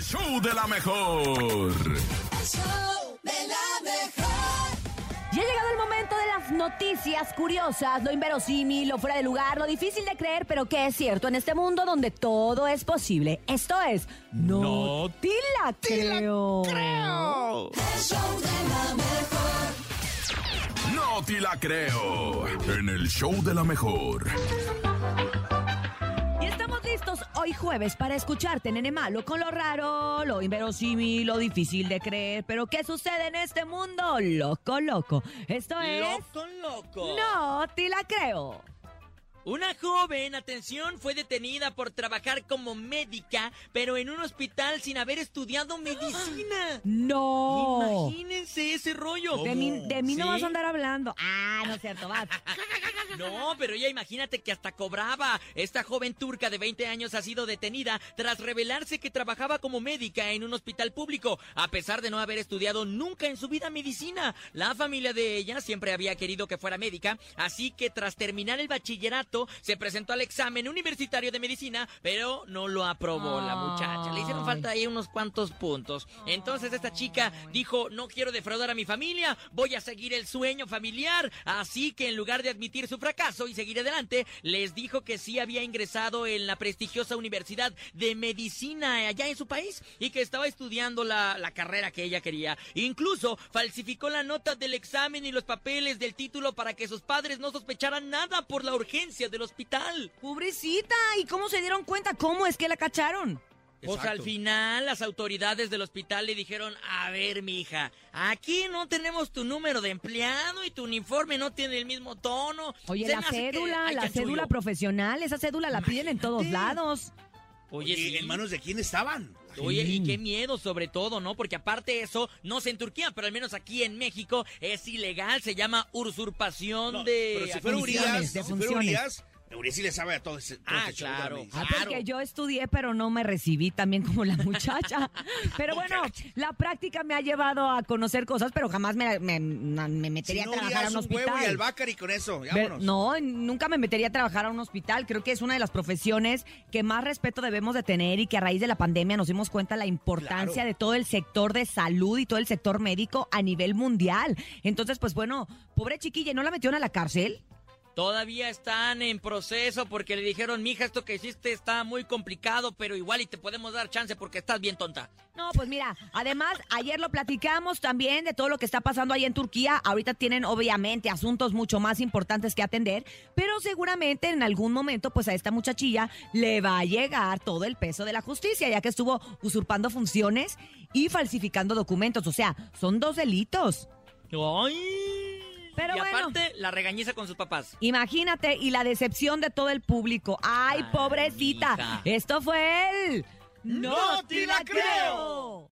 El show de la mejor. Ya ha llegado el momento de las noticias curiosas, lo inverosímil, lo fuera de lugar, lo difícil de creer, pero que es cierto en este mundo donde todo es posible. Esto es No, te la creo. No te la creo. En el show de la mejor. Hoy jueves para escucharte, nene malo, con lo raro, lo inverosímil, lo difícil de creer. Pero ¿qué sucede en este mundo? Loco, loco. Esto es... Loco, loco. No te la creo. Una joven, atención, fue detenida por trabajar como médica, pero en un hospital sin haber estudiado medicina. No. Imagínense ese rollo. De mí, de mí no vas a andar hablando. Ah, no es cierto, vas. No, pero ella imagínate que hasta cobraba. Esta joven turca de 20 años ha sido detenida tras revelarse que trabajaba como médica en un hospital público, a pesar de no haber estudiado nunca en su vida medicina. La familia de ella siempre había querido que fuera médica, así que tras terminar el bachillerato se presentó al examen universitario de medicina, pero no lo aprobó la muchacha. Le hicieron falta ahí unos cuantos puntos. Entonces esta chica dijo, no quiero defraudar a mi familia, voy a seguir el sueño familiar. Así que en lugar de admitir su fracaso y seguir adelante, les dijo que sí había ingresado en la prestigiosa Universidad de Medicina allá en su país y que estaba estudiando la, la carrera que ella quería. Incluso falsificó la nota del examen y los papeles del título para que sus padres no sospecharan nada por la urgencia del hospital. Pobrecita, ¿y cómo se dieron cuenta? ¿Cómo es que la cacharon? Pues al final las autoridades del hospital le dijeron, a ver, mija, aquí no tenemos tu número de empleado y tu uniforme no tiene el mismo tono. Oye, Se la cédula, la chanchullo". cédula profesional, esa cédula la piden en todos lados. Oye, sí. ¿en manos de quién estaban? Oye, Sí. y qué miedo sobre todo, ¿no? Porque aparte de eso, no sé en Turquía, pero al menos aquí en México es ilegal, se llama usurpación No, de pero si fuera funciones, Urias, de si fuera funciones. Urias, Sí le sabe a todo ese, todo Ah, ese show de la claro. medicina. Ah, Claro. porque yo estudié, pero no me recibí también como la muchacha. Pero bueno, la práctica me ha llevado a conocer cosas, pero jamás me, me- me metería Si no a trabajar a un un huevo y hospital. albahaca y con eso, vámonos. No, nunca me metería a trabajar a un hospital. Creo que es una de las profesiones que más respeto debemos de tener y que a raíz de la pandemia nos dimos cuenta la importancia Claro. de todo el sector de salud y todo el sector médico a nivel mundial. Entonces, pues bueno, pobre chiquilla, ¿y ¿no la metieron a la cárcel? Todavía están en proceso porque le dijeron, mija, esto que hiciste está muy complicado, pero igual y te podemos dar chance porque estás bien tonta. No, pues mira, además, ayer lo platicamos también de todo lo que está pasando ahí en Turquía. Ahorita tienen obviamente asuntos mucho más importantes que atender, pero seguramente en algún momento, pues a esta muchachilla le va a llegar todo el peso de la justicia, ya que estuvo usurpando funciones y falsificando documentos. O sea, son dos delitos. ¡Ay! Pero y bueno. aparte, la regañiza con sus papás. Imagínate, y la decepción de todo el público. ¡Ay, Ay, pobrecita! mija. Esto fue el... ¡No te la creo!